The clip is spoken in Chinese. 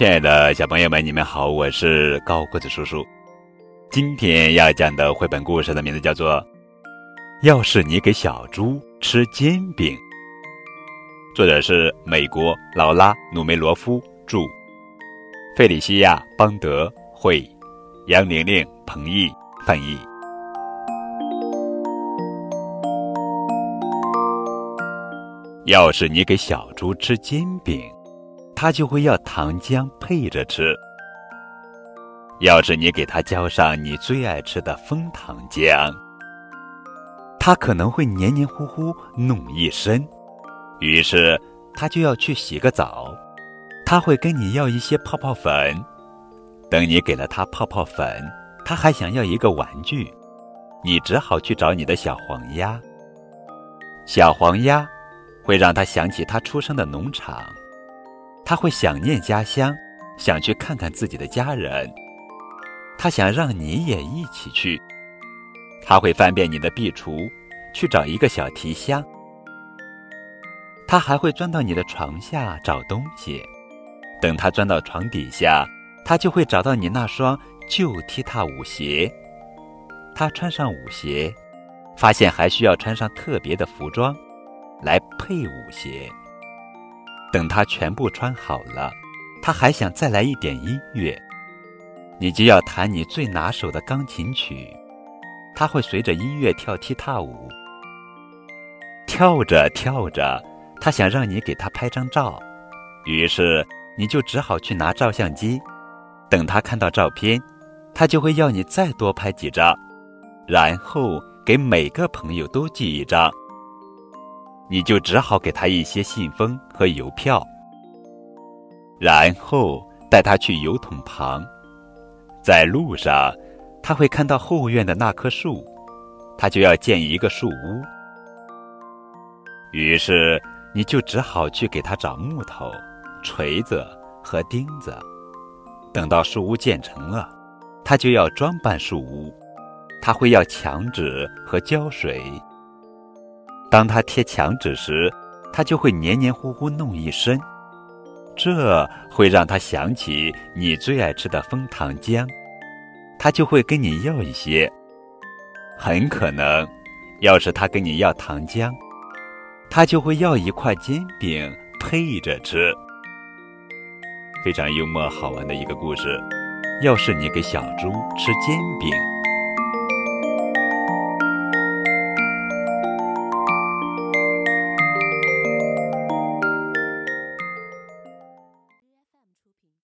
亲爱的小朋友们，你们好，我是高个子叔叔。今天要讲的绘本故事的名字叫做《要是你给小猪吃煎饼》，作者是美国劳拉·努梅罗夫著，费里西亚·邦德绘，杨玲玲、彭毅翻译。要是你给小猪吃煎饼，它就会要糖浆配着吃。要是你给它浇上你最爱吃的枫糖浆，它可能会黏黏糊糊弄一身。于是，它就要去洗个澡。它会跟你要一些泡泡粉。等你给了它泡泡粉，它还想要一个玩具。你只好去找你的小黄鸭。小黄鸭。会让他想起他出生的农场，他会想念家乡，想去看看自己的家人。他想让你也一起去。他会翻遍你的壁橱，去找一个小提箱。他还会钻到你的床下找东西。等他钻到床底下，他就会找到你那双旧踢踏舞鞋。他穿上舞鞋，发现还需要穿上特别的服装。来配舞鞋。等他全部穿好了，他还想再来一点音乐，你就要弹你最拿手的钢琴曲。他会随着音乐跳踢踏舞，跳着跳着，他想让你给他拍张照，于是你就只好去拿照相机。等他看到照片，他就会要你再多拍几张，然后给每个朋友都寄一张。你就只好给他一些信封和邮票，然后带他去油桶旁。在路上，他会看到后院的那棵树，他就要建一个树屋。于是，你就只好去给他找木头、锤子和钉子。等到树屋建成了，他就要装扮树屋，他会要墙纸和胶水。当他贴墙纸时，他就会黏黏糊糊弄一身，这会让他想起你最爱吃的枫糖浆，他就会跟你要一些。很可能，要是他跟你要糖浆，他就会要一块煎饼配着吃。非常幽默好玩的一个故事。要是你给小猪吃煎饼。